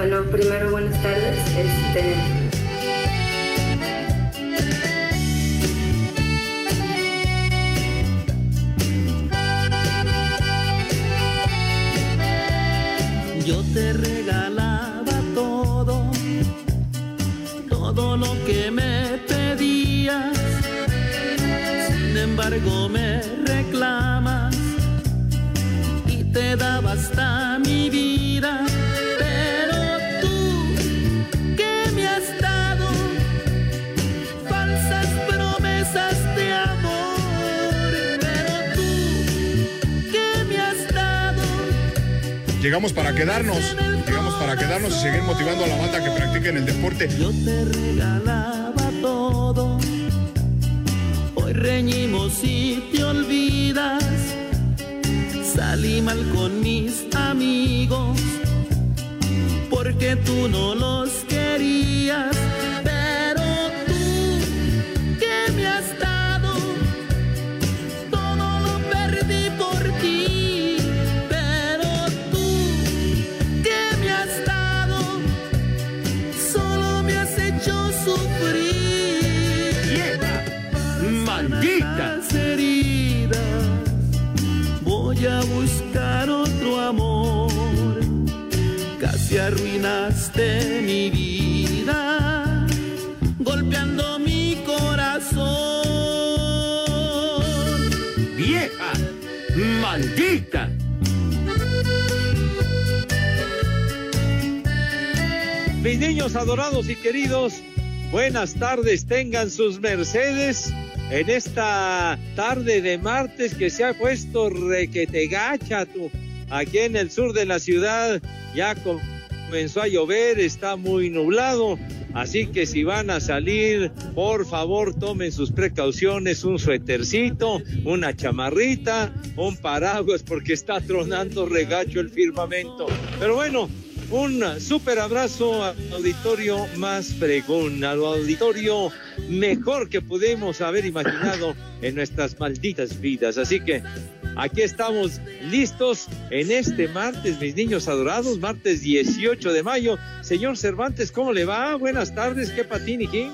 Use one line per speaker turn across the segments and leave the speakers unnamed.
Bueno, primero buenas tardes. Este,
Llegamos para quedarnos. Llegamos para quedarnos y seguir motivando a la banda que practiquen el deporte.
Yo te regalaba todo. Hoy reñimos y te olvidas. Salí mal con mis amigos. Porque tú no los
¡Vieja! ¡Maldita! Mis niños adorados y queridos, buenas tardes, tengan sus mercedes en esta tarde de martes que se ha puesto requete gacha tú. Aquí en el sur de la ciudad ya comenzó a llover, está muy nublado, así que si van a salir, por favor tomen sus precauciones, un suétercito, una chamarrita, un paraguas porque está tronando regacho el firmamento. Pero bueno, un súper abrazo al auditorio más fregón, al auditorio mejor que pudimos haber imaginado en nuestras malditas vidas. Así que aquí estamos listos en este martes, mis niños adorados, martes 18 de mayo. Señor Cervantes, ¿cómo le va? Buenas tardes, ¿qué patín y quién?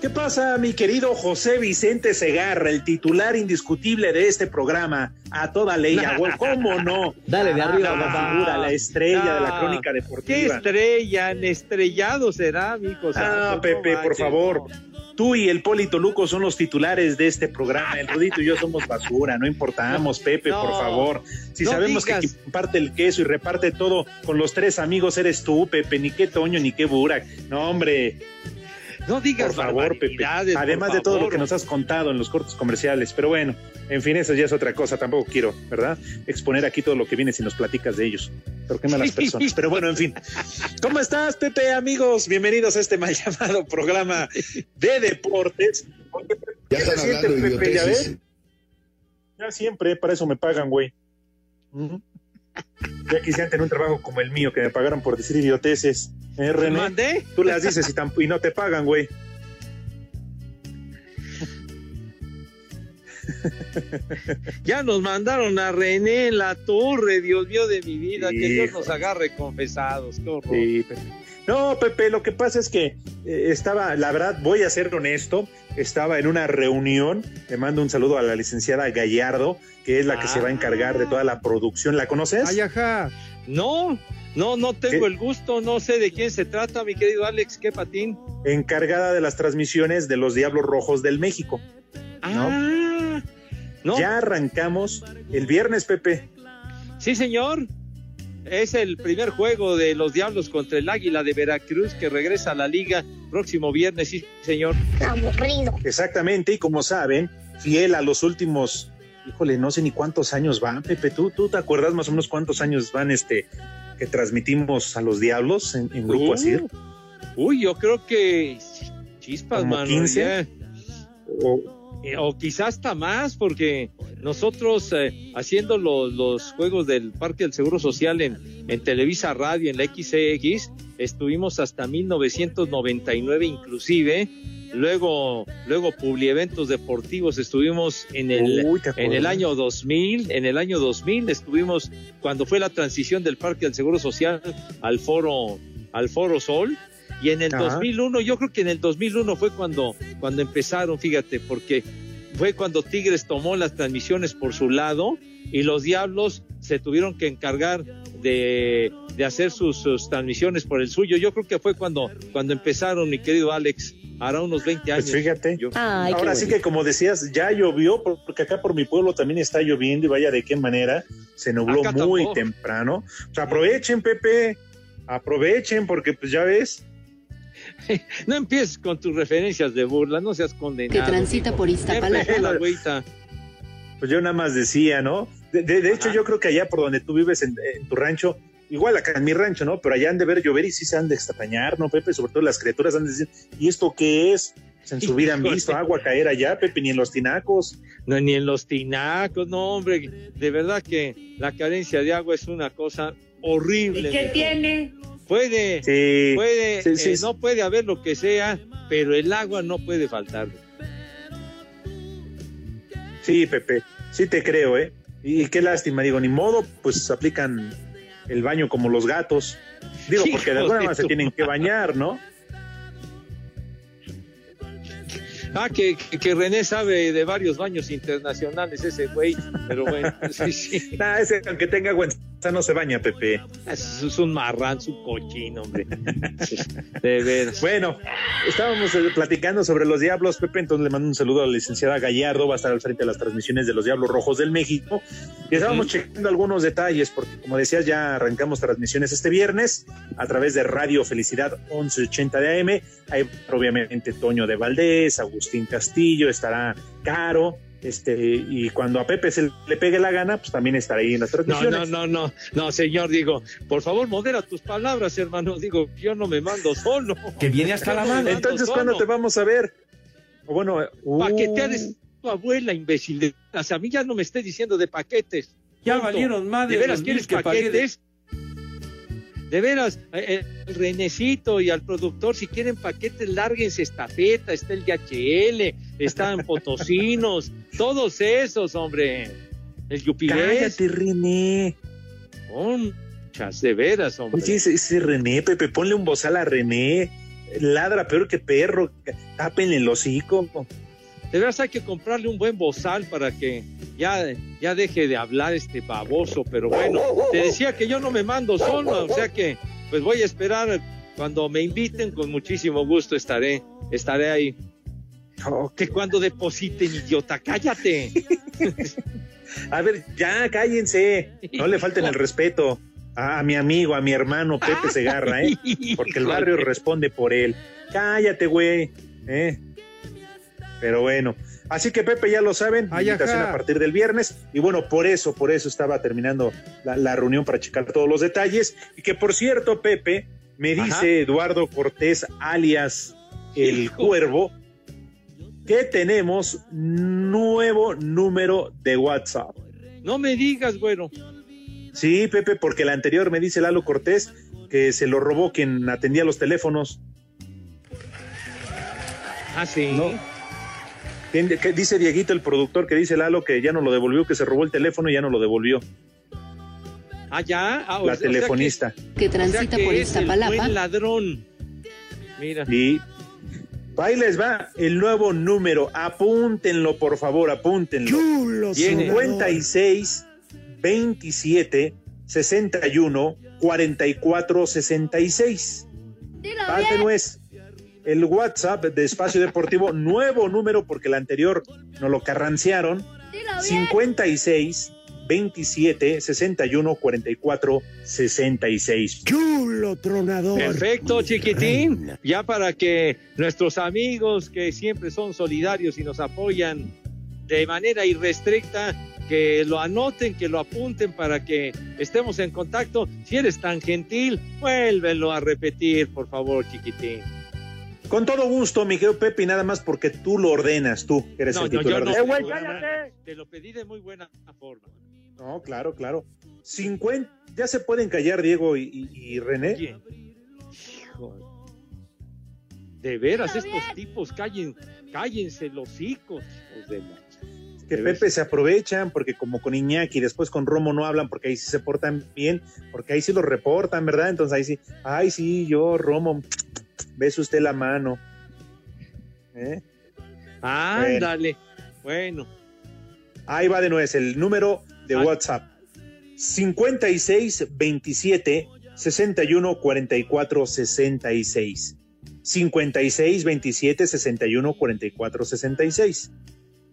¿Qué pasa, mi querido José Vicente Segarra, el titular indiscutible de este programa? A toda ley, ¿cómo no?
Dale de arriba,
la figura, la estrella de la
Ah,
crónica
¿Qué
deportiva.
estrella? Estrellado será, amigo.
Ah,
santo,
Pepe, por favor.
no.
Tú y el Polito Luco son los titulares de este programa. El Rudito y yo somos basura, no importamos, Pepe,
no,
por favor. Si
no
sabemos que
digas.
quien parte el queso y reparte todo con los tres amigos eres tú, Pepe, ni qué Toño, ni qué Burak. No, hombre,
No digas
por favor, Pepe.
por
Además de todo lo que nos has contado en los cortos comerciales. Pero bueno, en fin, eso ya es otra cosa. Tampoco quiero, ¿verdad? Exponer aquí todo lo que viene si nos platicas de ellos. Pero qué malas personas. Pero bueno, en fin. ¿Cómo estás, Pepe, amigos? Bienvenidos a este mal llamado programa de deportes. Oye, ¿Qué se siente, Pepe? ¿Ya ves? Ya siempre, para eso me pagan, güey. Ya quisieran tener un trabajo como el mío, que me pagaran por decir idioteces. ¿Eh, René?
¿Mandé?
Tú las dices y, no te pagan, güey.
Ya nos mandaron a René en la torre, Dios mío de mi vida, que Dios nos agarre confesados, qué horror.
Sí, Pepe. No, Pepe, lo que pasa es que eh, estaba, la verdad, voy a ser honesto, estaba en una reunión, le mando un saludo a la licenciada Gallardo, que es la que se va a encargar de toda la producción. ¿La conoces?
Ay, ajá.
No, no, no tengo el gusto, no sé de quién se trata, mi querido Alex, qué patín.
Encargada de las transmisiones de los Diablos Rojos del México.
Ah, no.
Ya arrancamos el viernes, Pepe.
Sí, señor. Es el primer juego de los Diablos contra el Águila de Veracruz que regresa a la liga próximo viernes, sí, señor.
Aburrido. Exactamente, y como saben, fiel a los últimos, híjole, no sé ni cuántos años van, Pepe, ¿tú, tú te acuerdas más o menos cuántos años van este que transmitimos a los Diablos en, en Grupo
Uh,
Asir?
Uy, yo creo que chispas,
¿Como
mano.
15?
ya. Eh, o quizás hasta más, porque nosotros eh, haciendo los, los juegos del Parque del Seguro Social en, en Televisa Radio, en la XCX, estuvimos hasta 1999 inclusive. Luego, luego Publieventos Deportivos estuvimos en el,
Uy, ¿te
en el año 2000, en el año 2000 estuvimos cuando fue la transición del Parque del Seguro Social al Foro, al Foro Sol. Y en el
Ajá.
2001, yo creo que en el 2001 fue cuando, cuando empezaron, fíjate, porque fue cuando Tigres tomó las transmisiones por su lado y los Diablos se tuvieron que encargar de, de hacer sus, sus transmisiones por el suyo. Yo creo que fue cuando, cuando empezaron, mi querido Alex, hará unos 20 años.
Pues fíjate.
Yo-
Ahora sí que como decías, ya llovió, porque acá por mi pueblo también está lloviendo y vaya de qué manera, se nubló
Acá
muy
tampoco.
temprano. O sea, aprovechen, Pepe, aprovechen, porque pues ya ves.
No empieces con tus referencias de burla, no seas condenado.
Que transita por Iztapalapa.
Pues yo nada más decía, ¿no? De, de- de hecho, yo creo que allá por donde tú vives en, en tu rancho, igual acá en mi rancho, ¿no? Pero allá han de ver llover y sí se han de extrañar, ¿no, Pepe? Sobre todo las criaturas han de decir, ¿y esto qué es? Pues en su vida han visto agua caer allá, Pepe, ni en los tinacos.
No, ni en los tinacos, no, hombre. De verdad que la carencia de agua es una cosa horrible.
¿Y qué tiene?
Puede,
Sí,
puede,
sí, sí,
eh,
sí.
no puede haber lo que sea, pero el agua no puede faltar.
Sí, Pepe, sí te creo, ¿eh? Y qué lástima, digo, ni modo, pues aplican el baño como los gatos. Digo, porque de alguna manera se tienen que bañar, ¿no?
Ah, que, que, René sabe de varios baños internacionales ese güey, pero bueno, sí, sí.
Nah, ese, aunque tenga agua no se baña, Pepe.
Es, es un marrán, es un cochino, hombre. De veras.
Bueno, estábamos eh, platicando sobre los Diablos, Pepe, entonces le mando un saludo a la licenciada Gallardo, va a estar al frente de las transmisiones de los Diablos Rojos del México. Y estábamos checando algunos detalles, porque como decías, ya arrancamos transmisiones este viernes a través de Radio Felicidad 1180 de AM. Hay obviamente Toño de Valdés, Agustín Castillo, estará Caro. Este, y cuando a Pepe se le pegue la gana, pues también estará ahí en las
No,
transmisiones.
no, no, no, no, señor, digo, por favor, modera tus palabras, hermano. Digo, yo no me mando solo.
Que viene hasta la
no
mano.
Entonces, ¿cuándo
solo.
te vamos a ver? O bueno, uh,
Paqueteades tu abuela, imbécil. O sea, a mí ya no me estés diciendo de paquetes.
Ya
Punto.
valieron más de
¿De veras
los
quieres
de-
paquetes? De veras, eh, el Renecito y al productor, si quieren paquetes, lárguense estafeta, está el DHL, están Potosinos, todos esos, hombre. El Yupirés.
cállate, René.
Conchas, de veras, hombre.
Oye, ese, ese René, Pepe, ponle un bozal a René. Ladra peor que perro. Tápenle el hocico.
De veras hay que comprarle un buen bozal para que ya, ya deje de hablar este baboso, pero bueno, te decía que yo no me mando solo, o sea que pues voy a esperar cuando me inviten, con muchísimo gusto estaré, estaré ahí. Que cuando depositen, idiota, cállate.
A ver, ya cállense. No le falten el respeto a, a mi amigo, a mi hermano Pepe Segarra, ¿eh? Porque el barrio responde por él. Cállate, güey. ¿eh? Pero bueno. Así que Pepe ya lo saben,
Ay,
invitación
ajá.
a partir del viernes. Y bueno, por eso, por eso estaba terminando la, la reunión para checar todos los detalles. Y que por cierto, Pepe, me dice
Ajá.
Eduardo Cortés, alias El
Hijo.
Cuervo, que tenemos nuevo número de WhatsApp.
No me digas, güero.
Sí, Pepe, porque la anterior me dice Lalo Cortés que se lo robó quien atendía los teléfonos.
Ah, sí.
No. ¿Quién- qué dice Dieguito, el productor, que dice Lalo que ya no lo devolvió, que se robó el teléfono y ya no lo devolvió.
Ah, ya. Ah,
La
sea que-
telefonista.
que
o sea
transita
que
por
es el
Iztapalapa.
buen ladrón. Mira.
Y ahí les va el nuevo número. Apúntenlo, por favor, apúntenlo.
Chulo,
Viene.
56 27 61 44 66. Parte no es el WhatsApp de Espacio Deportivo, nuevo número porque el anterior nos lo carrancearon. 56 27 61 44 66.
Chulo tronador.
Perfecto, chiquitín. Ya para que nuestros amigos que siempre son solidarios y nos apoyan de manera irrestricta, que lo anoten, que lo apunten para que estemos en contacto. Si eres tan gentil, vuélvelo a repetir, por favor, chiquitín.
Con todo gusto, mi querido Pepe, y nada más porque tú lo ordenas, tú, que eres
No,
el
yo
titular
no.
de
Te
este
lo-
programa.
Te lo pedí de muy buena forma.
No, claro, claro. 50, ya se pueden callar Diego y, y- y René.
Hijo, de veras, estos tipos, callen, cállense los hijos, hijos de la-
Que Pepe se aprovechan porque como con Iñaki, después con Romo no hablan porque ahí sí se portan bien, porque ahí sí los reportan, ¿verdad? Entonces ahí sí, ay sí, yo, Romo, ves usted la mano. ¿Eh?
Ándale. Bueno,
Ahí va de nuevo, es el número de
Ah.
WhatsApp. 56 27 61 44 66. 56 27 61 44 66.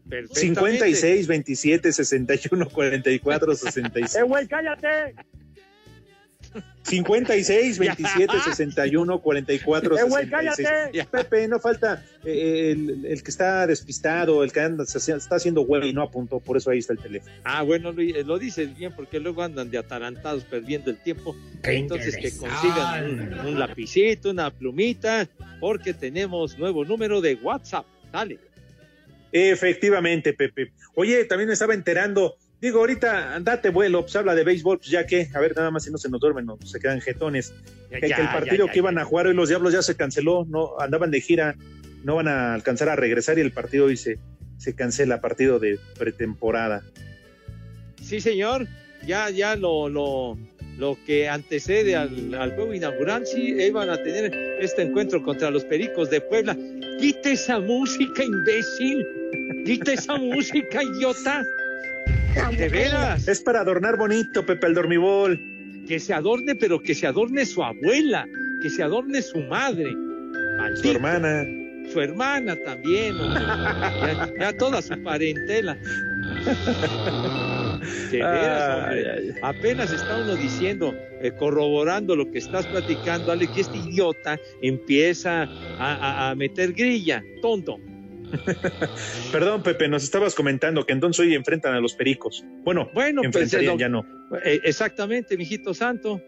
perfectamente.
56 27 61 44 66.
¡Eh, güey, cállate!
56 27 61 44
¡Eh, güey,
66.
cállate!
Pepe, no falta eh, el, el que está despistado, el que anda, se está haciendo güey y no apuntó, por eso ahí está el teléfono.
Ah, bueno, lo, lo dices bien, porque luego andan de atarantados perdiendo el tiempo. Entonces que consigan un, un lapicito, una plumita, porque tenemos nuevo número de WhatsApp. Dale.
Efectivamente, Pepe. Oye, también me estaba enterando. Digo, ahorita date vuelo, pues habla de béisbol, pues ya que, a ver, nada más si no se nos duermen, no se quedan jetones.
Ya,
Que,
ya,
que el partido
ya,
que iban a jugar hoy los Diablos ya se canceló, no andaban de gira, no van a alcanzar a regresar y el partido hoy se, se cancela, partido de pretemporada.
Sí, señor. Ya, ya lo, lo, lo que antecede al, al juego inaugural, sí, iban a tener este encuentro contra los Pericos de Puebla. Quite esa música, imbécil. Quite esa música, idiota. De veras.
Es para adornar bonito, Pepe, el dormibol.
Que se adorne, pero que se adorne su abuela, que se adorne su madre.
Su hermana.
Su hermana también, hombre. ya, ya toda su parentela. De veras, hombre.
Ay, ay.
Apenas está uno diciendo, eh, corroborando lo que estás platicando, Ale, que este idiota empieza a, a- a meter grilla, tonto.
Perdón, Pepe, nos estabas comentando que entonces hoy enfrentan a los pericos. Bueno,
Bueno, pues,
enfrentarían,
eh,
ya no.
Eh, exactamente, mijito santo.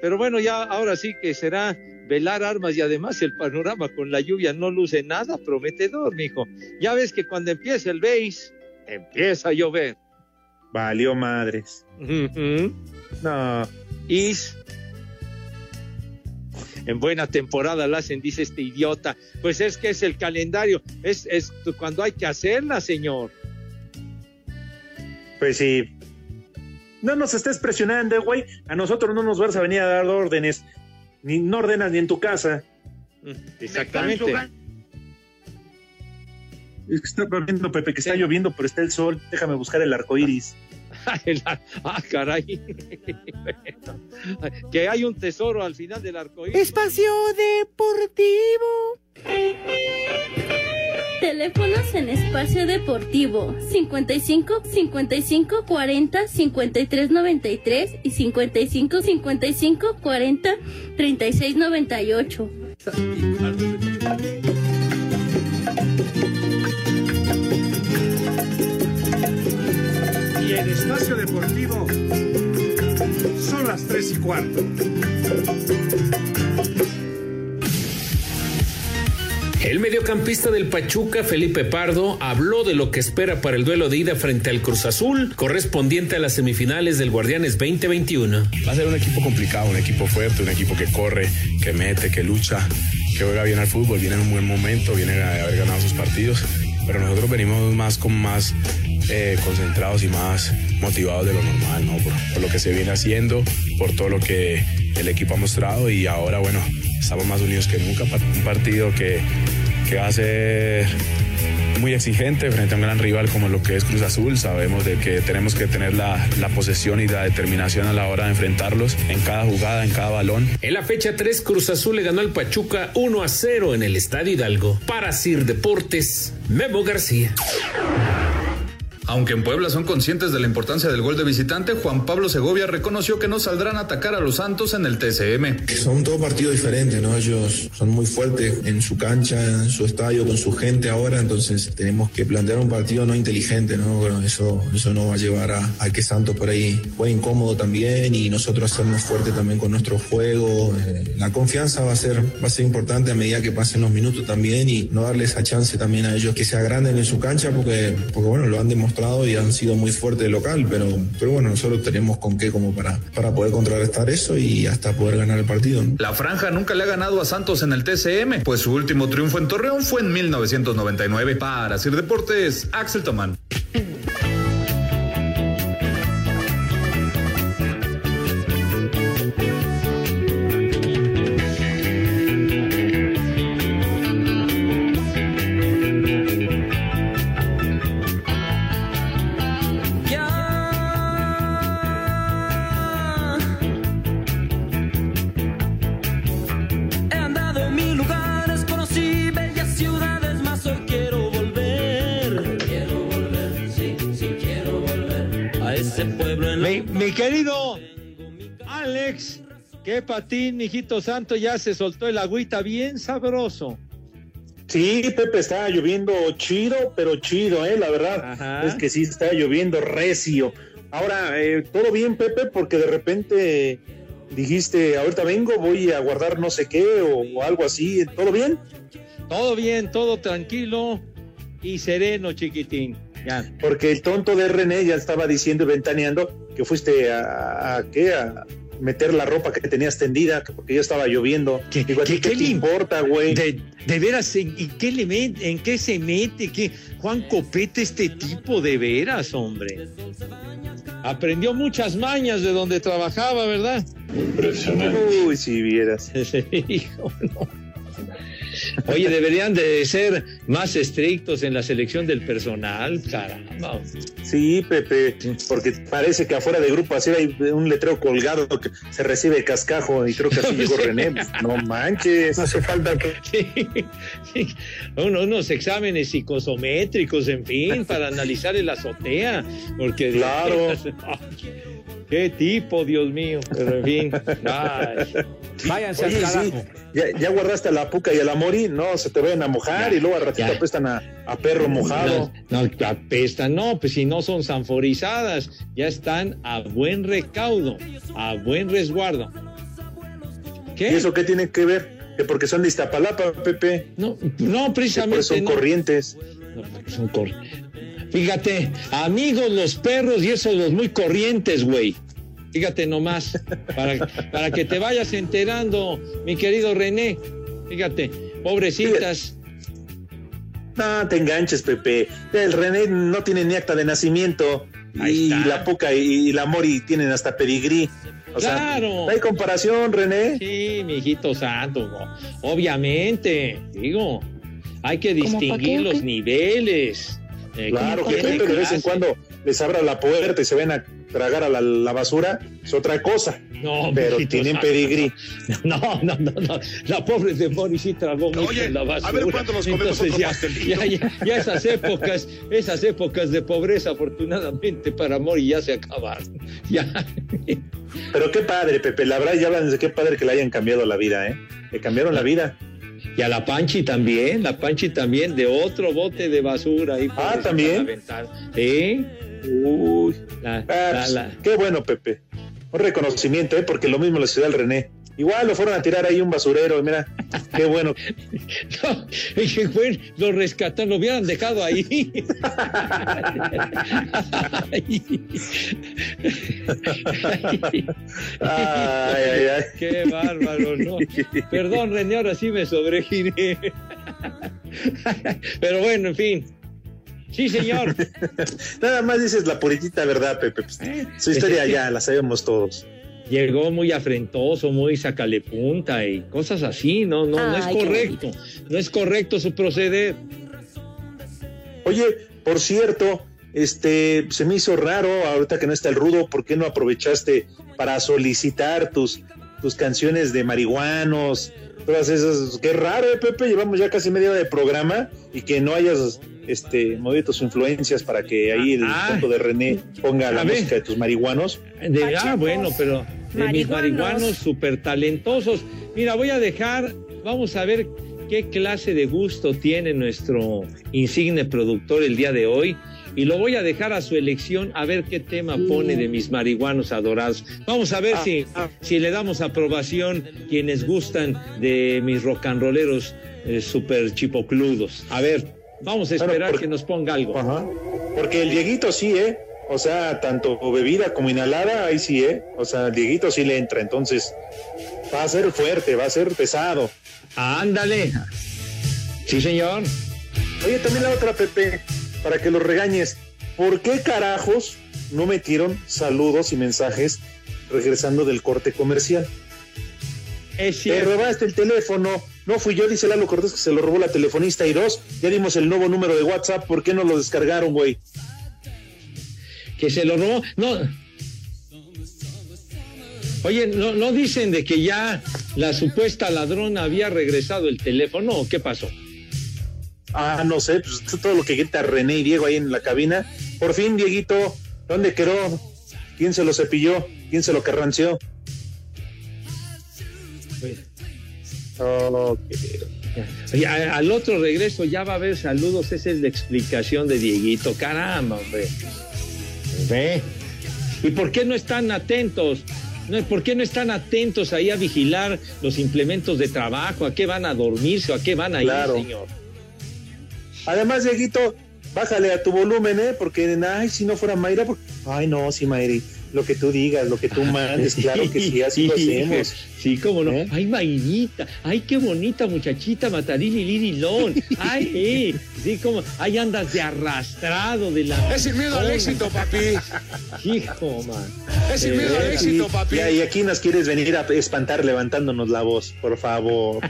Pero bueno, ya ahora sí que será velar armas y además el panorama con la lluvia no luce nada prometedor, mijo. Ya ves que cuando empieza el beis, empieza a llover.
Valió madres. No,
Is. En buena temporada la hacen, dice este idiota. Pues es que es el calendario, es, es cuando hay que hacerla, señor.
pues sí. No nos estés presionando, güey. A nosotros no nos vas a venir a dar órdenes. Ni no ordenas ni en tu casa.
Exactamente.
Es que está lloviendo, Pepe, que está lloviendo, pero está el sol. Déjame buscar el arco iris.
Ah, caray. que hay un tesoro al final del arco iris.
Espacio Deportivo.
Teléfonos en espacio deportivo 55 55 40 53 93 y 55 55 40 36 98.
En Espacio Deportivo son las tres y cuarto.
El
El mediocampista del Pachuca, Felipe Pardo, habló de lo que espera para el duelo de ida frente al Cruz Azul, correspondiente a las semifinales del Guardianes 2021.
Va a ser un equipo complicado, un equipo fuerte, un equipo que corre, que mete, que lucha, que juega bien al fútbol, viene en un buen momento, viene a haber ganado sus partidos, pero nosotros venimos más con más eh, concentrados y más motivados de lo normal, ¿no? Por, lo que se viene haciendo, por todo lo que el equipo ha mostrado y ahora, bueno, estamos más unidos que nunca. Un partido que, que va a ser muy exigente frente a un gran rival como lo que es Cruz Azul. Sabemos de que tenemos que tener la, la, posesión y la determinación a la hora de enfrentarlos en cada jugada, en cada balón.
En la fecha 3, Cruz Azul le ganó al Pachuca 1 a 0 en el Estadio Hidalgo. Para Sir Deportes, Memo García.
Aunque en Puebla son conscientes de la importancia del gol de visitante, Juan Pablo Segovia reconoció que no saldrán a atacar a los Santos en el TCM.
Son dos partidos diferentes, ¿no? Ellos son muy fuertes en su cancha, en su estadio, con su gente ahora, entonces tenemos que plantear un partido no inteligente, ¿no? Eso, eso no va a llevar a, a que Santos por ahí juegue incómodo también y nosotros hacernos fuerte también con nuestro juego. Eh, la confianza va a ser, va a ser importante a medida que pasen los minutos también y no darle esa chance también a ellos que se agranden en su cancha porque, porque bueno, lo han demostrado y han sido muy fuertes local, pero, pero bueno, nosotros tenemos con qué como para, para poder contrarrestar eso y hasta poder ganar el partido.
La franja nunca le ha ganado a Santos en el TCM, pues su último triunfo en Torreón fue en 1999. Para Sir Deportes, Axel Tomán.
Qué patín, mijito santo, ya se soltó el agüita bien sabroso.
Sí, Pepe, está lloviendo chido, pero chido, ¿eh? La verdad
Ajá.
es que sí está lloviendo recio. Ahora, eh, todo bien, Pepe, porque de repente dijiste, ahorita vengo, voy a guardar no sé qué o, o algo así. ¿Todo bien?
Todo bien, todo tranquilo y sereno, chiquitín. Ya.
Porque el tonto de René ya estaba diciendo y ventaneando que fuiste a, a, ¿qué? a meter la ropa que tenías tendida porque ya estaba lloviendo.
¿Qué,
Digo, ¿a ti
qué-
¿qué
qué
te
le-
importa, güey?
De, de veras, ¿en, en qué le met- ¿en qué se mete? ¿Qué? Juan Copete, este tipo de veras, hombre. Aprendió muchas mañas de donde trabajaba, ¿verdad?
Uy, si vieras.
Hijo, no. Oye, deberían de ser más estrictos en la selección del personal, caramba.
Sí, Pepe, porque parece que afuera de grupo así hay un letrero colgado que se recibe cascajo y creo que así llegó René. No manches.
No hace falta que
Sí, sí. Uno- unos exámenes psicosométricos, en fin, para analizar el azotea, porque
Claro.
qué tipo, Dios mío, pero en fin, ay. váyanse
Oye,
al
sí,
carajo.
ya, ya guardaste a la puca y a la mori, no, se te vayan a mojar y luego al ratito
ya.
apestan a, a perro mojado.
No, no, apestan, no, pues si no son sanforizadas, ya están a buen recaudo, a buen resguardo. ¿Qué?
¿Y eso qué tiene que ver? Que porque son de Iztapalapa, Pepe.
No, no, precisamente
son
no.
corrientes.
No, porque son cor- Fíjate, amigos los perros y esos los muy corrientes, güey. Fíjate nomás, para, para que te vayas enterando, mi querido René. Fíjate, pobrecitas.
No te enganches, Pepe. El René no tiene ni acta de nacimiento.
Ahí
Y
está.
la puca y, y la mori tienen hasta pedigrí. O sea,
Claro.
no hay comparación, René.
Sí, mi hijito santo, obviamente, digo, hay que
¿Cómo pa'
distinguir los
qué?
niveles. Eh,
Claro
¿cómo
que Pepe de vez en cuando les abra la puerta y se ven a tragar a la, la basura, es otra cosa.
No,
pero
mijito
tienen pedigrí.
No, no, no, no. La pobre de Mori sí tragó mucho
Oye,
en la basura.
a ver cuándo nos comemos
Entonces
otro
ya,
pastelito.
ya, ya, ya esas épocas, esas épocas de pobreza, afortunadamente para Mori ya se acabaron. Ya.
Pero qué padre, Pepe. La verdad, ya hablan de qué padre que le hayan cambiado la vida, ¿eh? Le cambiaron la vida.
Y a la Panchi también, la Panchi también, de otro bote de basura ahí.
Ah, ¿también?
la. Sí.
Uy.
La,
Ah,
la- la-
Qué bueno, Pepe. Un reconocimiento, ¿eh? Porque lo mismo le sucedió al René. Igual lo fueron a tirar ahí un basurero, mira, qué bueno.
No, qué bueno, lo rescataron, lo hubieran dejado ahí.
Ay, ay, ay.
Qué bárbaro, ¿no? Perdón, René, ahora sí me sobregiré. Pero bueno, en fin. Sí, señor.
Nada más dices la puritita verdad, Pepe. Pues, su historia ya la sabemos todos.
Llegó muy afrentoso, muy sacale punta y cosas así, no, no, no es correcto. No es correcto su proceder.
Oye, por cierto, este, se me hizo raro ahorita que no está el rudo, ¿por qué no aprovechaste para solicitar tus, tus canciones de marihuanos? Todas esas, qué raro, eh, Pepe, llevamos ya casi media hora de programa y que no hayas este movido tus influencias para que ahí el
Ah,
foto de René ponga la
ver.
música de tus marihuanos.
De, ah, bueno, pero de mis
Marihuanos.
súper talentosos. Mira, voy a dejar, vamos a ver qué clase de gusto tiene nuestro insigne productor el día de hoy. Y lo voy a dejar a su elección a ver qué tema pone de mis marihuanos adorados. Vamos a ver
Ah,
si, si le damos aprobación quienes gustan de mis rock and rolleros eh, super chipocludos. A ver, vamos a esperar que nos ponga algo.
Porque el Dieguito sí, ¿eh? O sea, tanto bebida como inhalada, ahí sí, ¿eh? O sea, el Dieguito sí le entra, entonces va a ser fuerte, va a ser pesado.
Ándale. Sí, señor.
Oye, también la otra, Pepe, para que los regañes. ¿Por qué carajos no metieron saludos y mensajes regresando del corte comercial?
Es
Te robaste el teléfono. No fui yo, dice Lalo Cortés que se lo robó la telefonista y dos. Ya dimos el nuevo número de WhatsApp. ¿Por qué no lo descargaron, güey?
que se lo robó. No. Oye, ¿no, ¿no dicen de que ya la supuesta ladrona había regresado el teléfono o qué pasó?
Ah, no sé, pues todo lo que grita René y Diego ahí en la cabina. Por fin, Dieguito, ¿dónde quedó? ¿Quién se lo cepilló? ¿Quién se lo carranció?
Oye, a- al otro regreso ya va a haber saludos, esa es la explicación de Dieguito. Caramba, hombre. ¿Ve? ¿Y por qué no están atentos? No, ¿Por qué no están atentos ahí a vigilar los implementos de trabajo? ¿A qué van a dormirse o a qué van a ir,
Claro.
señor?
Además, Dieguito, bájale a tu volumen, ¿eh? Porque, ay, si no fuera Mayra, porque... ay, no, sí, Mayri, lo que tú digas, lo que tú mandes, claro que sí, así lo hacemos.
Sí, cómo no. Ay, Mayrita, ay, qué bonita muchachita, Matarili Lirilón. Ay, eh, sí, como, ahí andas de arrastrado de la.
Es sin miedo al éxito, papi.
Hijo, man.
Es sin miedo al
Eh,
éxito, papi.
Y, y aquí nos quieres venir a espantar levantándonos la voz, por favor.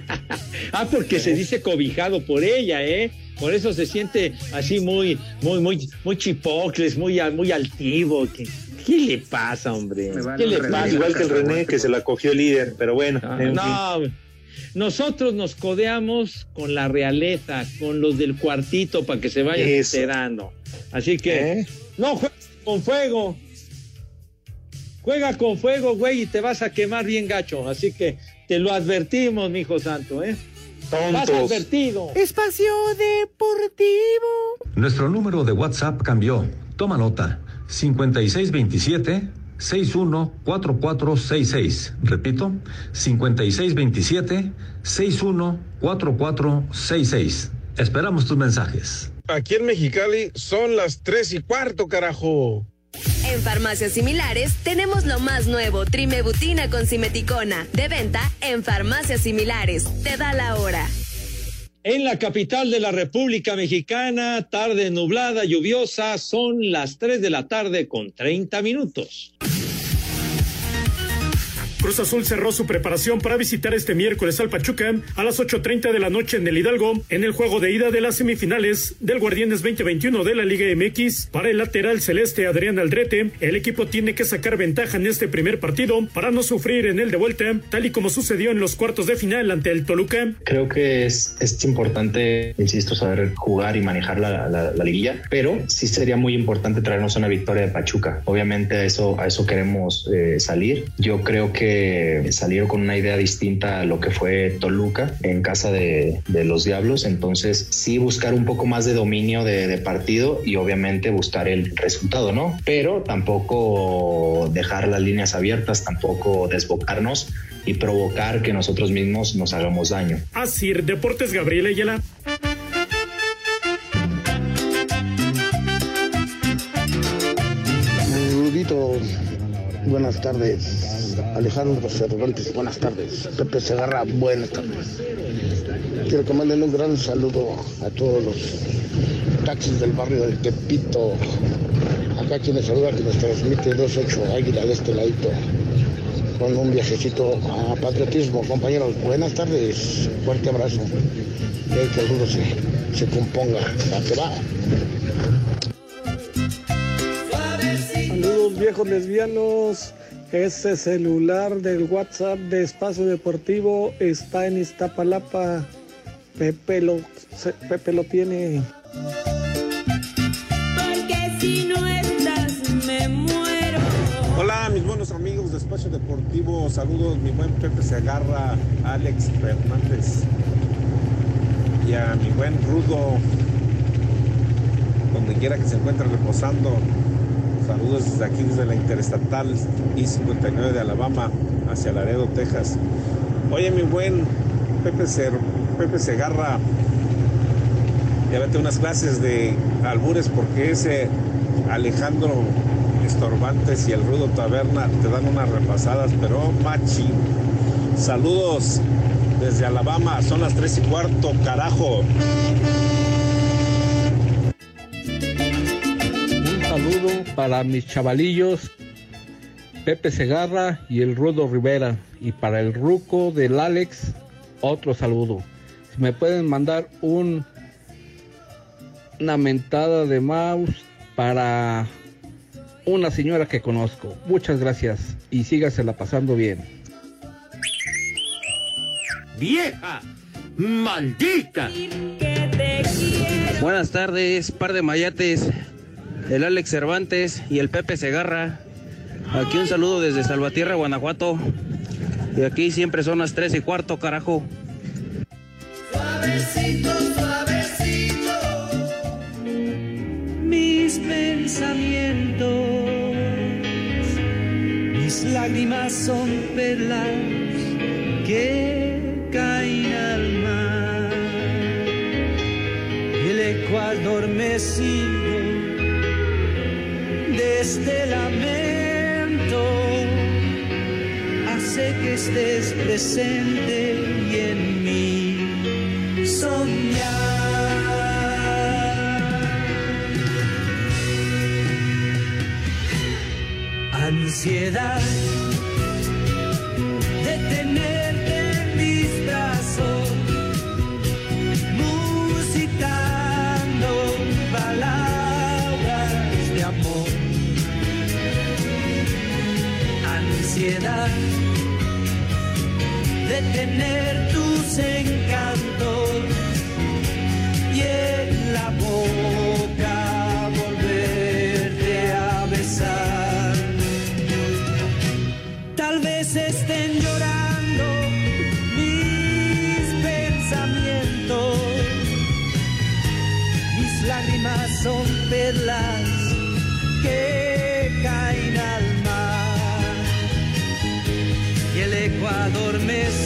Ah, porque se dice cobijado por ella, ¿eh? Por eso se siente así muy, muy, muy, muy chipocles, muy, muy altivo. ¿Qué, qué le pasa, hombre? ¿Qué le pasa?
Igual que el René que se la cogió el líder, pero bueno. en fin.
No, nosotros nos codeamos con la realeza, con los del cuartito para que se vayan
Eso.
enterando. Así que
¿Eh?
no juegues con fuego. Juega con fuego, güey, y te vas a quemar bien gacho. Así que te lo advertimos, mi hijo santo, ¿eh? Vas
Tontos.
advertido.
Espacio Deportivo.
Nuestro número de WhatsApp cambió. Toma nota. 5627 614466. Repito, 5627 614466. Esperamos tus mensajes.
Aquí en Mexicali son las tres y cuarto, carajo.
En farmacias similares tenemos lo más nuevo, trimebutina con simeticona, de venta en farmacias similares. Te da la hora.
En la capital de la República Mexicana, tarde nublada, lluviosa, son las 3 de la tarde con 30 minutos.
Cruz Azul cerró su preparación para visitar este miércoles al Pachuca a las 8.30 de la noche en el Hidalgo, en el juego de ida de las semifinales del Guardianes 2021 de la Liga MX. Para el lateral celeste Adrián Aldrete, el equipo tiene que sacar ventaja en este primer partido para no sufrir en el de vuelta, tal y como sucedió en los cuartos de final ante el Toluca.
Creo que es, es importante, insisto, saber jugar y manejar la, la- la liguilla, pero sí sería muy importante traernos una victoria de Pachuca. Obviamente a eso, a eso queremos eh, salir. Yo creo que realmente salir con una idea distinta a lo que fue Toluca en casa de, de los Diablos. Entonces, sí buscar un poco más de dominio de, de partido y obviamente buscar el resultado, ¿no? Pero tampoco dejar las líneas abiertas, tampoco desbocarnos y provocar que nosotros mismos nos hagamos daño.
Así, Deportes Gabriel Ayala.
Rudito, buenas tardes. Alejandro Cervantes, buenas tardes. Pepe Segarra, buenas tardes. Quiero que manden un gran saludo a todos los taxis del barrio del Tepito. Acá quien les saluda, que nos transmite 28 Águila de este ladito. Con un viajecito a patriotismo, compañeros. Buenas tardes, fuerte abrazo. Y que el rudo se, se componga. ¿A qué va?
Saludos viejos lesbianos. Ese celular del WhatsApp de Espacio Deportivo está en Iztapalapa. Pepe lo, se- Pepe lo tiene.
Porque si no estás, me muero.
Hola, mis buenos amigos de Espacio Deportivo. Saludos, mi buen Pepe Segarra, Alex Fernández y a mi buen Rudo, donde quiera que se encuentre reposando. Saludos desde aquí, desde la Interestatal I-59 de Alabama, hacia Laredo, Texas. Oye, mi buen Pepe, Cer- Pepe Segarra, ya vete unas clases de albures porque ese Alejandro Estorbantes y el Rudo Taberna te dan unas repasadas, pero machi. Saludos desde Alabama, son las tres y cuarto, carajo.
Para mis chavalillos Pepe Segarra y el Rudo Rivera. Y para el Ruco del Alex, otro saludo. Si me pueden mandar un, una mentada de mouse para una señora que conozco. Muchas gracias y sígasela pasando bien.
¡Vieja! ¡Maldita!
Buenas tardes, par de mayates, el Alex Cervantes y el Pepe Segarra. Aquí un saludo desde Salvatierra, Guanajuato. Y aquí siempre son las tres y cuarto, carajo.
Suavecito, suavecito. Mis pensamientos, mis lágrimas son perlas que caen al mar. El eco adormecido este lamento hace que estés presente y en mí soñar. Ansiedad tener tus encantos y en la boca volverte a besar. Tal vez estén llorando mis pensamientos, mis lágrimas son perlas que caen al mar y el eco adormecido de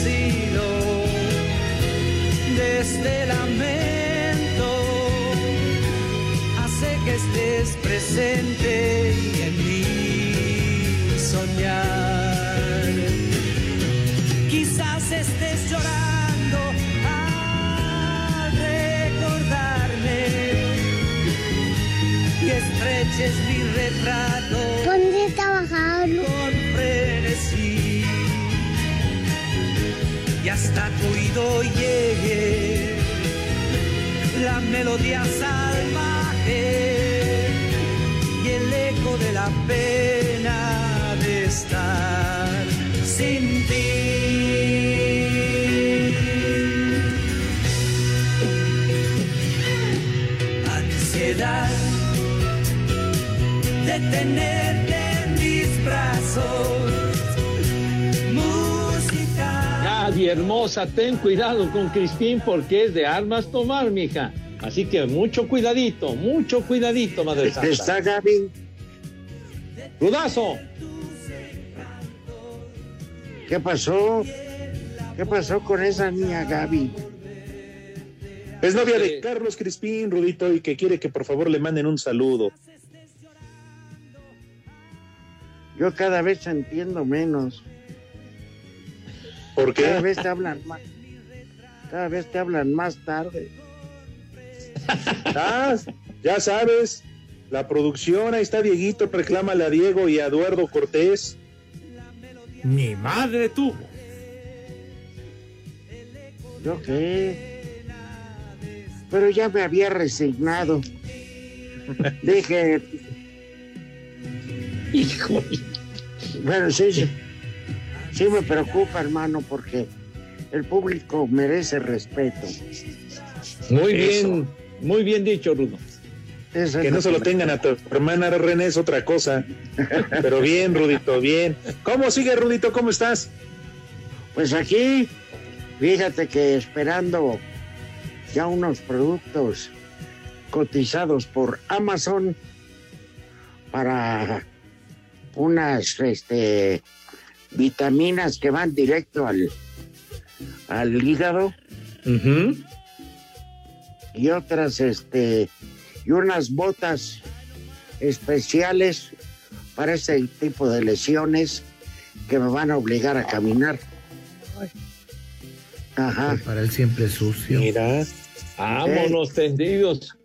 este lamento hace que estés presente y en mí soñar. Quizás estés llorando al recordarme y estreches mi retrato.
¿Dónde trabajar?
Hasta tu oído llegue la melodía salvaje y el eco de la pena de estar sin ti. Ansiedad de tenerte
hermosa, ten cuidado con Crispín porque es de armas tomar, mija. Así que mucho cuidadito, mucho cuidadito, madre santa.
¿Está Gaby?
¡Rudazo!
¿Qué pasó? ¿Qué pasó con esa niña Gaby?
Es novia de Carlos Crispín, Rudito, y que quiere que por favor le manden un saludo.
Yo cada vez entiendo menos.
¿Por qué?
Cada vez te hablan más. Cada vez te hablan más tarde.
Ah, ya sabes, la producción, ahí está Dieguito, reclámale a Diego y a Eduardo Cortés.
Mi madre tuvo.
¿Yo qué? Pero ya me había resignado. Dije.
Hijo.
Bueno, sí, sí. Sí me preocupa, hermano, porque el público merece respeto.
Muy
Eso.
bien, muy bien dicho, Rudo.
Eso
Que no se lo
me-
tengan a tu hermana René es otra cosa. Pero bien, Rudito, bien. ¿Cómo sigue, Rudito? ¿Cómo estás?
Pues aquí, fíjate que esperando ya unos productos cotizados por Amazon para unas este, vitaminas que van directo al, al hígado y otras este y unas botas especiales para ese tipo de lesiones que me van a obligar a caminar. Ajá.
Para él siempre sucio.
Mira.
Vámonos tendidos.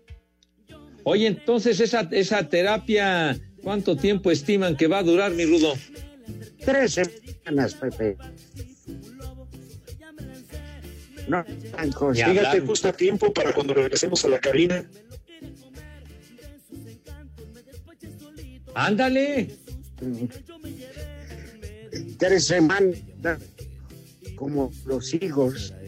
Oye, entonces esa, esa terapia, ¿cuánto tiempo estiman que va a durar, mi Rudo?
Tres semanas, Pepe. No, cosa.
Fíjate, justo a tiempo para cuando regresemos a la cabina.
Ándale.
Tres semanas, como los hijos.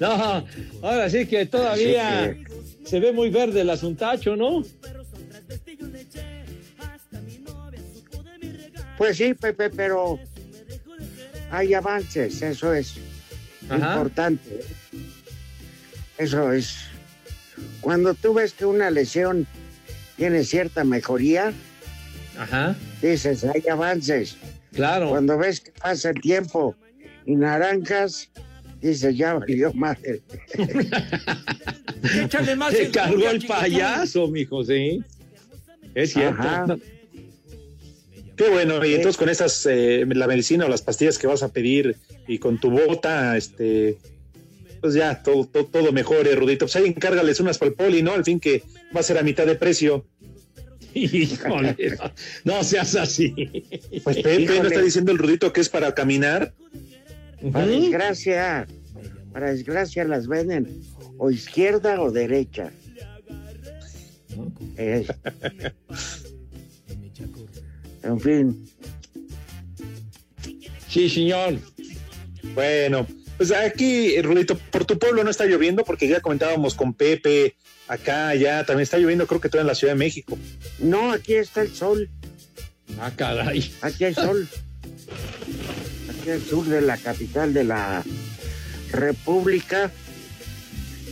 No, ahora sí que todavía se ve muy verde el asuntacho, ¿no?
Pues sí, Pepe, pero hay avances, eso es
Ajá.
importante. Eso es. Cuando tú ves que una lesión tiene cierta mejoría,
Ajá.
dices, hay avances.
Claro.
Cuando ves que pasa el tiempo y naranjas, dices, ya valió madre.
Échale más
Se
el
cargó el payaso, mijo, sí. Es cierto.
Ajá.
Qué bueno, y entonces con esas, eh, la medicina o las pastillas que vas a pedir y con tu bota, este, pues ya, todo, todo, todo mejore, Rudito. Pues ahí encárgales unas para el poli, ¿no? Al fin que va a ser a mitad de precio.
Híjole, no, no seas así.
Pues Pepe, ¿no está diciendo el Rudito que es para caminar?
Para desgracia, para desgracia las venden o izquierda o derecha. Es- En fin,
Sí, señor.
Bueno, pues aquí, Rudito, por tu pueblo no está lloviendo porque ya comentábamos con Pepe, acá, ya también está lloviendo, creo que todo en la Ciudad de México.
no, aquí está el sol,
Ah, caray.
aquí hay sol. Aquí al sur de la capital de la República.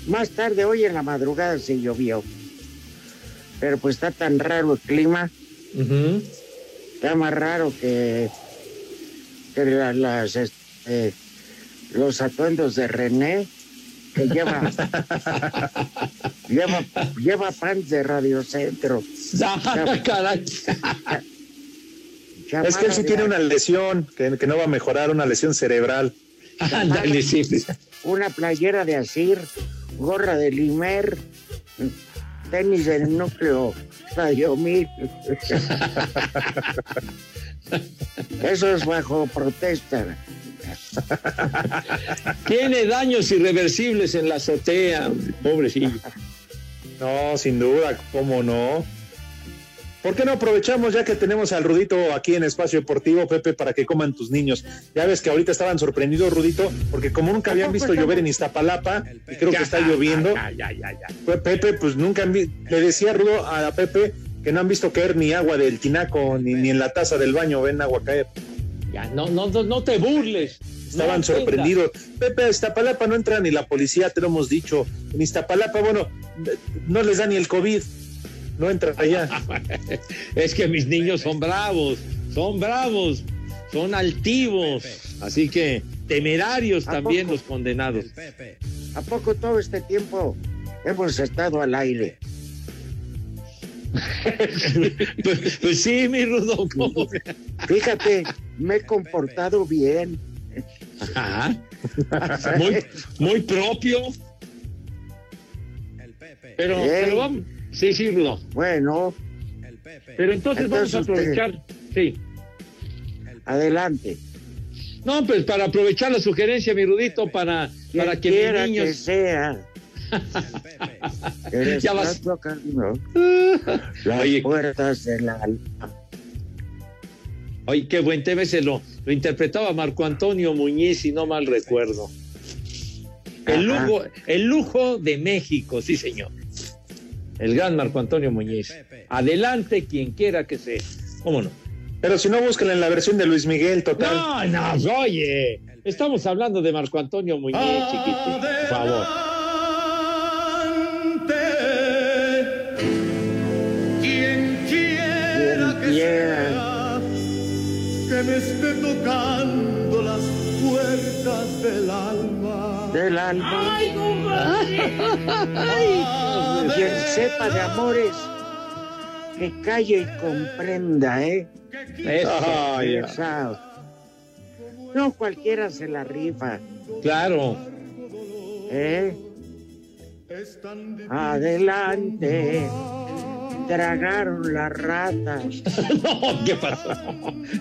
Más tarde, hoy en la madrugada sí llovió. Pero pues está tan raro el clima. Está más raro que, que la- las, este, los atuendos de René, que lleva, lleva, lleva pan de radiocentro.
Ah.
Es que él sí tiene una lesión que, que no va a mejorar, una lesión cerebral.
Ándale, sí.
Una playera de Asir, gorra de Limer, tenis del núcleo Radio 1000. Eso es bajo protesta.
Tiene daños irreversibles en la azotea, pobrecillo.
No, sin duda, cómo no. ¿Por qué no aprovechamos ya que tenemos al Rudito aquí en Espacio Deportivo, Pepe, para que coman tus niños? Ya ves que ahorita estaban sorprendidos, Rudito, porque como nunca habían visto llover en Iztapalapa, y creo que está lloviendo,
Ya, ya, ya, ya.
pues Pepe, pues nunca le decía Rudo a Pepe que no han visto caer ni agua del tinaco, ni, ni en la taza del baño ven agua caer.
Ya, no, no, no, no te burles.
Estaban
No
sorprendidos. Pepe, a Iztapalapa no entra ni la policía, te lo hemos dicho. En Iztapalapa, bueno, no les da ni el COVID. No entra allá.
es que mis niños son bravos, son bravos, son altivos. Así que temerarios también los condenados.
¿A poco todo este tiempo hemos estado al aire?
pues, pues sí, mi Rudo. ¿cómo?
Fíjate, me he comportado bien.
Ajá. Muy, muy propio. Pero, pero vamos. Sí, sí, Rudo.
Bueno,
Pero entonces, vamos a
usted-
aprovechar. Sí.
adelante.
No, pues para aprovechar la sugerencia, mi Rudito, para, para que mis niños.
que sea. Eres
Ya vas.
las
Oye.
puertas del alma.
Oye, qué buen tema ese lo, lo interpretaba Marco Antonio Muñiz, si no mal recuerdo. El lujo, el lujo de México, sí, señor. El gran Marco Antonio Muñiz. Adelante quien quiera que sea. ¿Cómo no?
Pero si no, búsquenla en la versión de Luis Miguel, total.
No, no, oye. Estamos hablando de Marco Antonio Muñiz, chiquitín. Por favor.
Quien quiera que sea que me esté tocando las puertas del alma.
Del alma. Quien sepa de amores, que calle y comprenda, ¿eh?
Eso.
No cualquiera se la rifa,
Claro.
¿eh? Adelante. Tragaron las ratas.
No, ¿qué pasó?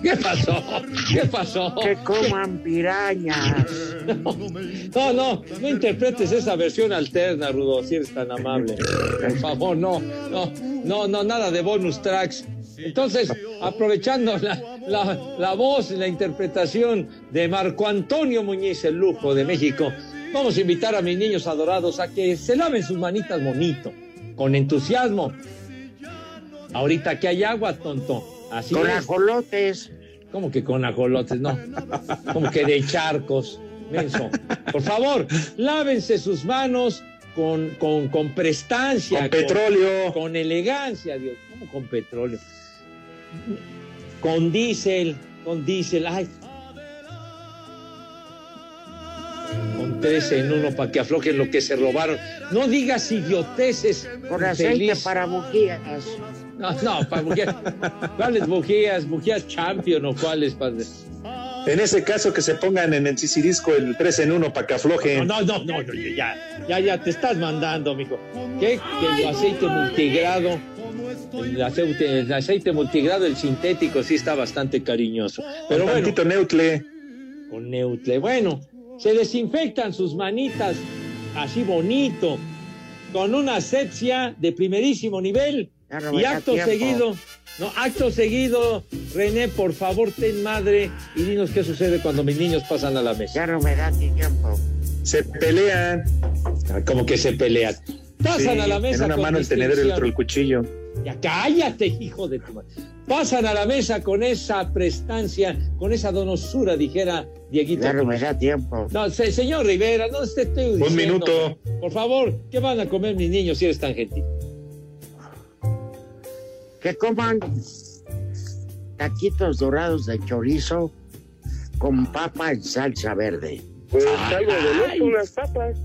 ¿Qué pasó? ¿Qué pasó?
Que coman pirañas.
No, no, no interpretes esa versión alterna, Rudo, si eres tan amable. Por favor, no, no, no, no, nada de bonus tracks. Entonces, aprovechando la, la, la voz y la interpretación de Marco Antonio Muñiz, el lujo de México, vamos a invitar a mis niños adorados a que se laven sus manitas bonito, con entusiasmo. Ahorita que hay agua, tonto. Así
Con
es.
ajolotes.
¿Cómo que con ajolotes? No. Como que de charcos. Menso. Por favor, lávense sus manos con, con, con prestancia.
Con petróleo.
Con, elegancia, Dios. ¿Cómo con petróleo? Con diésel, con diésel. Ay. Con tres en uno para que aflojen lo que se robaron. No digas idioteces.
Con aceite
infeliz.
para bujías.
No, no, para bujías. ¿Cuáles bujías? ¿Bujías champion o cuáles, padre?
En ese caso, que se pongan en el Cicirisco el 3 en 1 para que aflojen.
No, no, no, no, ya, ya, ya te estás mandando, mijo. ¿Qué? Que el aceite multigrado, el aceite, el aceite multigrado, el sintético, sí está bastante cariñoso. Pero
Un
bueno,
neutle.
con neutle. Bueno, se desinfectan sus manitas así bonito, con una asepsia de primerísimo nivel. Y acto
tiempo.
seguido, no, acto seguido, René, por favor, ten madre y dinos qué sucede cuando mis niños pasan a la mesa.
Ya no me da tiempo.
Se pelean.
Como que se pelean. Pasan
Sí,
a la mesa
En una
con
mano el tenedor y el otro el cuchillo.
Ya cállate, hijo de tu madre. Pasan a la mesa con esa prestancia, con esa donosura, dijera Dieguito.
Ya no me da tiempo.
No, se- señor Rivera, no te estoy diciendo.
Un minuto.
Por favor, ¿qué van a comer mis niños si eres tan gentil?
Que coman taquitos dorados de chorizo con papa en salsa verde.
Pues algo de loco, unas papas.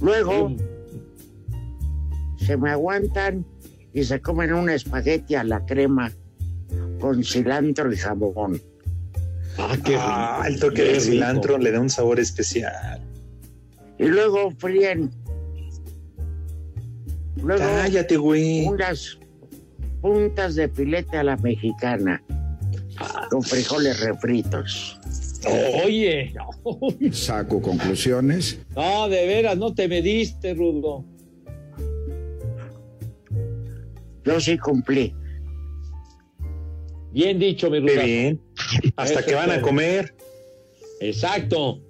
Luego se me aguantan y se comen un espagueti a la crema con cilantro y jamón.
Ah, qué
Ah, el toque de cilantro le da un sabor especial.
Y luego fríen. Luego
Cállate, güey.
unas puntas de filete a la mexicana con frijoles refritos.
Oye,
Saco conclusiones.
no, de veras, no te mediste, Rudo.
Yo sí cumplí.
Bien dicho, mi Rudo.
Qué bien. Hasta
Eso
que van a comer.
Exacto.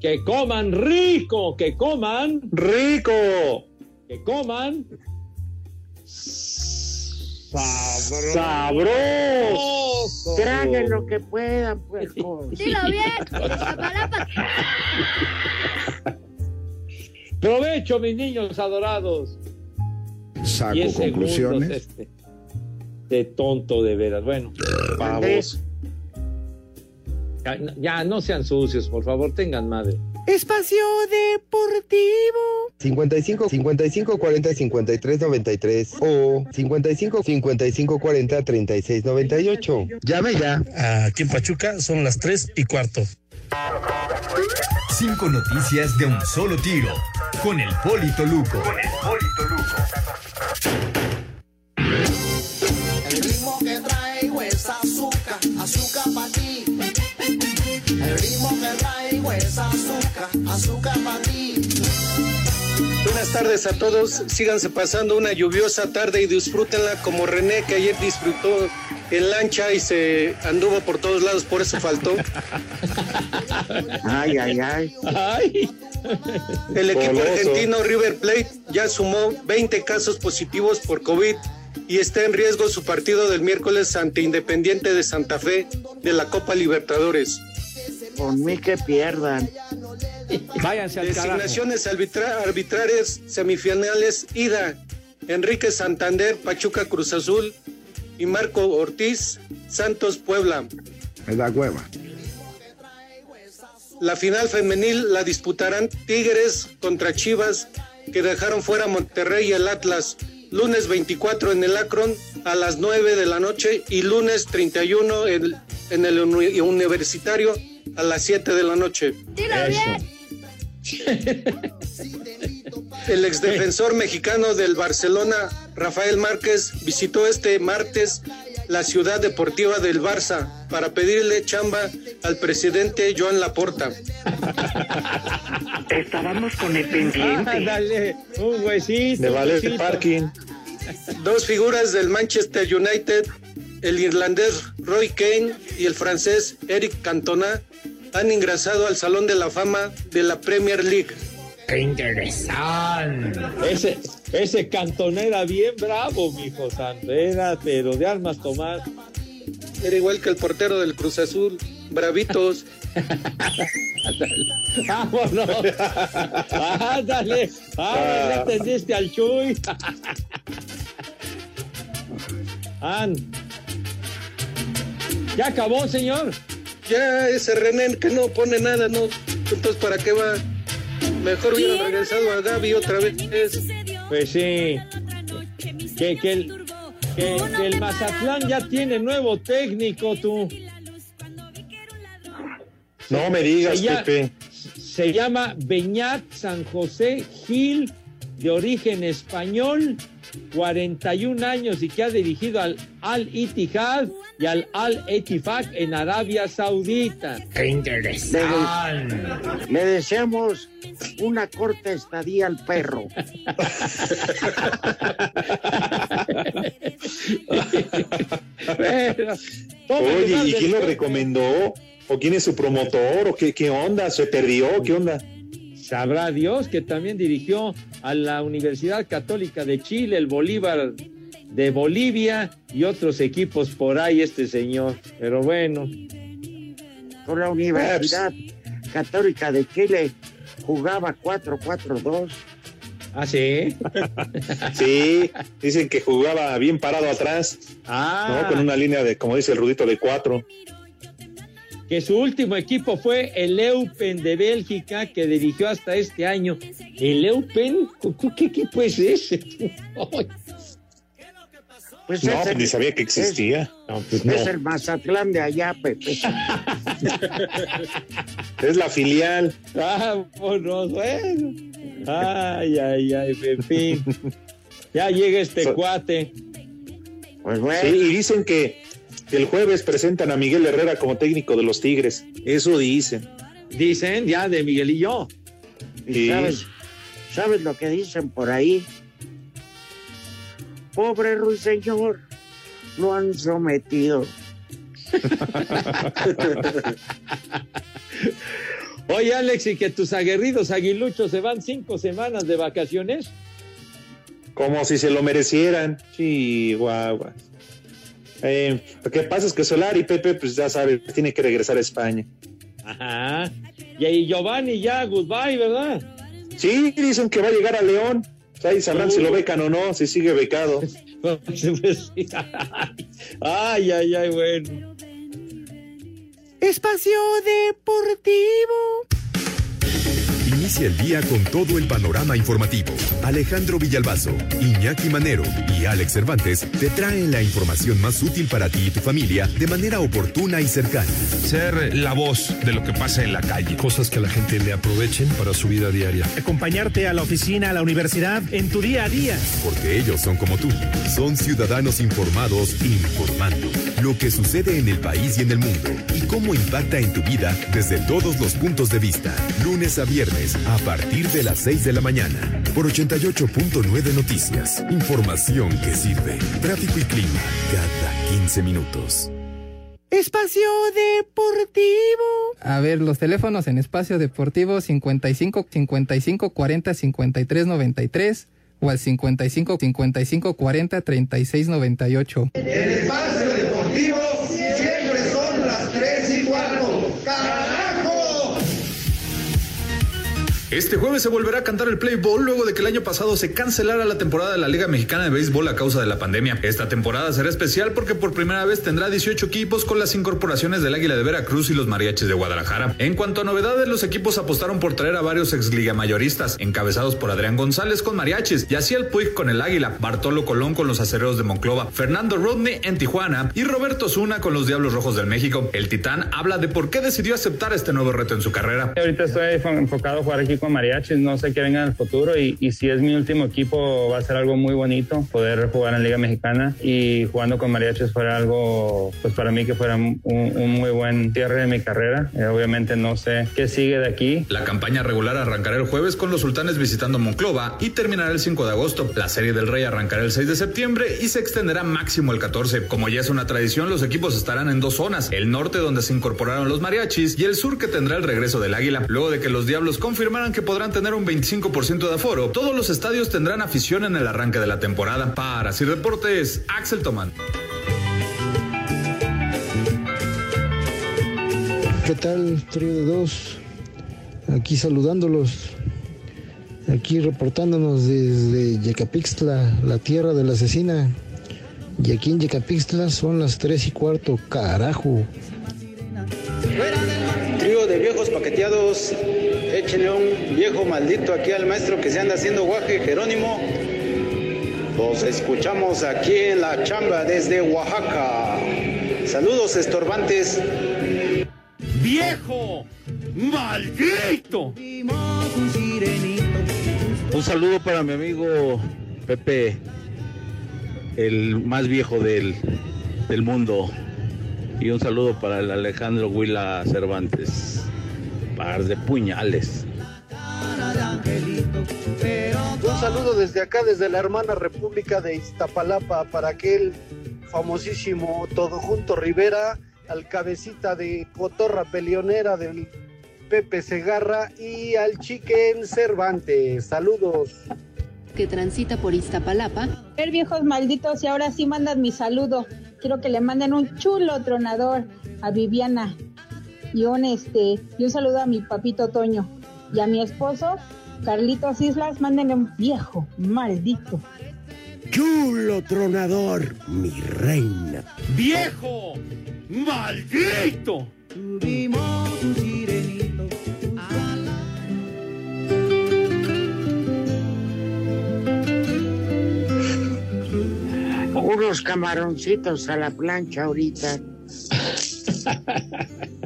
Que coman rico, que coman,
¡Rico!
que coman Sabroso.
Sabroso.
Traguen lo que puedan, pues.
Dilo bien. Iztapalapa.
Provecho, mis niños adorados.
Saco
Diez
conclusiones.
este. De tonto, de veras. Bueno,
Pavos.
ya, ya, no sean sucios, por favor, tengan madre.
Espacio Deportivo.
55 55 40 53 93 o 55 55 40 36 98. Llame ya.
Aquí en Pachuca son las 3 y cuarto.
Cinco noticias de un solo tiro. Con el Polito Luco.
El ritmo que traigo es azúcar, azúcar para ti. El ritmo que traigo es azúcar, azúcar para ti.
Buenas tardes a todos. Síganse pasando una lluviosa tarde y disfrútenla como René que ayer disfrutó en lancha y se anduvo por todos lados, por eso faltó.
Ay, ay, ay.
Ay.
El equipo argentino River Plate ya sumó 20 casos positivos por COVID y está en riesgo su partido del miércoles ante Independiente de Santa Fe de la Copa Libertadores.
Por mí que pierdan.
Váyanse al.
Designaciones arbitra- arbitrarias semifinales ida. Enrique Santander, Pachuca Cruz Azul y Marco Ortiz, Santos Puebla.
Me da hueva.
La final femenil la disputarán Tigres contra Chivas, que dejaron fuera Monterrey y el Atlas. Lunes 24 en el Akron a las 9 de la noche y lunes 31 en, en el uni- universitario a las 7 de la noche.
Dilo bien.
El exdefensor mexicano del Barcelona, Rafael Márquez, visitó este martes la ciudad deportiva del Barça para pedirle chamba al presidente Joan Laporta.
Estábamos con el pendiente.
Ándale, un huesito.
De
un
valer de
huesito.
parking.
Dos figuras del Manchester United, el irlandés Roy Kane y el francés Eric Cantona, han ingresado al Salón de la Fama de la Premier League.
¡Qué interesante! Ese, ese cantón era bien bravo, mijo santo. Era, pero de armas tomar.
Era igual que el portero del Cruz Azul, bravitos.
¡Vámonos! ¡Ándale! ¡Ah, ya entendiste al Chuy! ¡An! ¿Ya acabó, señor?
Ya ese René que no pone nada, no. Entonces, ¿para qué va? Mejor hubiera regresado a Gaby otra vez.
Pues sí. Que, que el, que, que el Mazatlán ya tiene nuevo técnico, tú.
No me digas,
Se
Pepe.
Se llama Beñat San José Gil, de origen español, 41 años y que ha dirigido al Al Ittihad y al Al Etifak en Arabia Saudita. ¡Qué interesante!
Le deseamos una corta estadía al perro.
Pero,
Oye, ¿y quién lo recomendó? ¿O quién es su promotor? ¿O qué, qué onda? ¿Se perdió? ¿Qué onda?
Sabrá Dios que también dirigió a la Universidad Católica de Chile, el Bolívar de Bolivia y otros equipos por ahí este señor. Pero bueno,
Con la Universidad Católica de Chile jugaba 4-4-2.
¿ah, sí?
Sí, dicen que jugaba bien parado atrás,
Ah,
¿no? Con una línea de, como dice el Rudito, de cuatro.
Que su último equipo fue el Eupen de Bélgica, que dirigió hasta este año. ¿El Eupen? ¿Qué equipo es ese? Ay,
Pues
No,
es,
pues
el,
ni sabía que existía.
no, pues no.
es el Mazatlán de allá, Pepe.
Es la filial.
Vámonos, bueno. Ay, ay, ay, en fin. Ya llega este
So-
cuate.
Pues bueno,
Sí, y dicen que el jueves presentan a Miguel Herrera como técnico de los Tigres. Eso dicen.
Dicen ya de Miguel y yo.
¿y
sí.
sabes, ¿sabes lo que dicen por ahí? Pobre ruiseñor, lo han sometido.
Oye, Alex, y que tus aguerridos aguiluchos se van cinco semanas de vacaciones.
Como si se lo merecieran. Chihuahua. Eh, lo que pasa es que Solari, Pepe, pues ya sabes, tiene que regresar a España.
Ajá. Y ahí Giovanni ya, goodbye, ¿verdad?
Sí, dicen que va a llegar a León. Ahí sabrán si lo becan o no, si sigue becado.
Ay, ay, ay, bueno.
Espacio Deportivo.
Inicia el día con todo el panorama informativo. Alejandro Villalbazo, Iñaki Manero y Alex Cervantes te traen la información más útil para ti y tu familia de manera oportuna y cercana.
Ser la voz de lo que pasa en la calle.
Cosas que la gente le aprovechen para su vida diaria.
Acompañarte a la oficina, a la universidad, en tu día a día.
Porque ellos son como tú. Son ciudadanos informados informando lo que sucede en el país y en el mundo y cómo impacta en tu vida desde todos los puntos de vista. Lunes a viernes a partir de las 6 de la mañana por 88.9 Noticias. Información que sirve. Tráfico y clima cada 15 minutos.
Espacio Deportivo.
A ver, los teléfonos en Espacio Deportivo 55 55 40 53 93 o al 55 55 40 36 98.
El espacio deportivo
Este jueves se volverá a cantar el Play Ball luego de que el año pasado se cancelara la temporada de la Liga Mexicana de Béisbol a causa de la pandemia. Esta temporada será especial porque por primera vez tendrá 18 equipos con las incorporaciones del Águila de Veracruz y los Mariachis de Guadalajara. En cuanto a novedades, los equipos apostaron por traer a varios ex liga mayoristas, encabezados por Adrián González con Mariachis, Yaciel Puig con el Águila, Bartolo Colón con los Acereros de Monclova, Fernando Rodney en Tijuana y Roberto Zuna con los Diablos Rojos del México. El Titán habla de por qué decidió aceptar este nuevo reto en su carrera.
Ahorita estoy enfocado a jugar aquí con Mariachis, no sé qué venga en el futuro y, y, si es mi último equipo va a ser algo muy bonito poder jugar en Liga Mexicana y jugando con Mariachis fuera algo, pues para mí que fuera un, un muy buen cierre de mi carrera. Eh, obviamente no sé qué sigue de aquí.
La campaña regular arrancará el jueves con los sultanes visitando Monclova y terminará el 5 de agosto. La Serie del Rey arrancará el 6 de septiembre y se extenderá máximo el 14. Como ya es una tradición, los equipos estarán en dos zonas, el norte donde se incorporaron los mariachis y el sur que tendrá el regreso del águila. Luego de que los diablos confirmaran que podrán tener un 25% de aforo, todos los estadios tendrán afición en el arranque de la temporada. Para Sir Deportes, Axel Tomán.
¿Qué tal, trío de dos? Aquí saludándolos, aquí reportándonos desde Yecapixtla, la tierra de la asesina. Y aquí en Yecapixtla son las tres y cuarto, carajo.
Trío de viejos paqueteados, échenle un viejo maldito aquí al maestro que se anda haciendo guaje, Jerónimo. Los escuchamos aquí en la chamba desde Oaxaca. Saludos estorbantes.
¡Viejo! ¡Maldito!
Un saludo para mi amigo Pepe, el más viejo del, del mundo. Y un saludo para el Alejandro Huila Cervantes. Par de puñales.
Un saludo desde acá, desde la hermana República de Iztapalapa, para aquel famosísimo Todo Junto Rivera, al cabecita de cotorra peleonera del Pepe Segarra y al Chiquen Cervantes. Saludos.
Que transita por Iztapalapa.
Ver viejos malditos y ahora sí mandan mi saludo. Quiero que le manden un chulo tronador a Viviana y un este y un saludo a mi papito Toño y a mi esposo Carlitos Islas, mándenle un viejo maldito.
Chulo tronador, mi reina.
¡Viejo! ¡Maldito!
Unos camaroncitos a la plancha ahorita.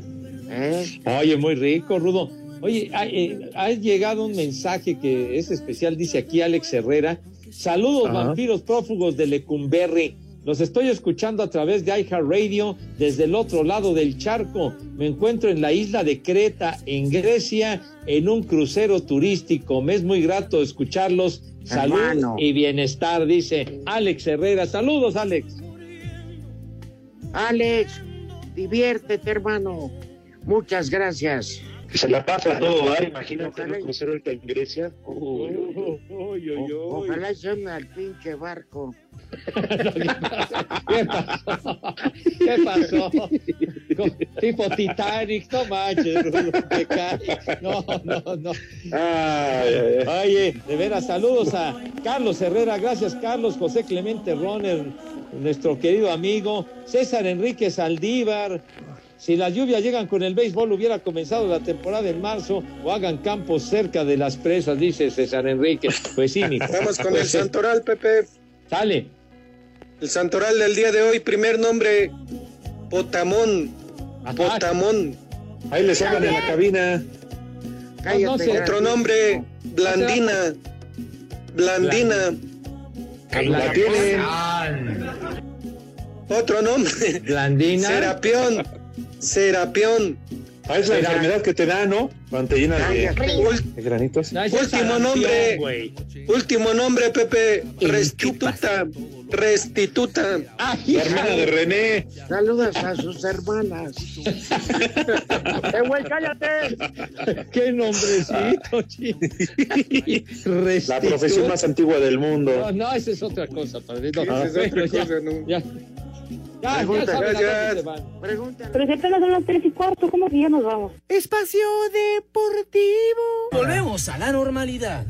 Oye, muy rico, Rudo. Oye, ha, eh, ha, llegado un mensaje que es especial, dice aquí Alex Herrera. Saludos, Ajá. vampiros prófugos de Lecumberri. Los estoy escuchando a través de iHeartRadio desde el otro lado del charco. Me encuentro en la isla de Creta, en Grecia, en un crucero turístico. Me es muy grato escucharlos. Salud hermano. y bienestar, dice Alex Herrera. Saludos, Alex.
Alex, diviértete, hermano. Muchas gracias.
Que se la pasa todo, ¿eh? Imagínate un crucero en Grecia. Uy, uy, uy.
O- Ojalá se me al pinche barco.
¿Qué pasó? ¿Qué pasó? Tipo Titanic, no manches. No, no, no. Oye, de veras, saludos a Carlos Herrera, gracias Carlos, José Clemente Roner, nuestro querido amigo, César Enrique Saldívar. Si las lluvias llegan con el béisbol, hubiera comenzado la temporada en marzo o hagan campos cerca de las presas, dice César Enrique. Pues sí, mijo.
Vamos con
Pues
el
sí.
santoral, Pepe.
Sale.
El santoral del día de hoy, primer nombre, Potamón. Potamón.
Ahí les hablan en la cabina.
Cállate,
Otro nombre, Blandina. Blandina.
La tienen.
Otro nombre.
Blandina.
Serapión. Serapión.
Ah, es la enfermedad que te da, ¿no? Cuando te llenas de, de granitos.
Último nombre. Último nombre, Pepe. Restituta. Restituta.
La hermana de René.
Saludos a sus hermanas. ¡Eh, güey, cállate!
¡Qué nombrecito, chico!
La profesión más antigua del mundo.
No, no, esa es otra cosa, padre. No,
Esa es otra cosa, ¿no?
ya. Ya,
Pregunta,
ya,
van.
Pregúntale.
Pero si apenas son las tres y cuarto, ¿cómo que ya nos vamos?
Espacio Deportivo.
Volvemos a la normalidad.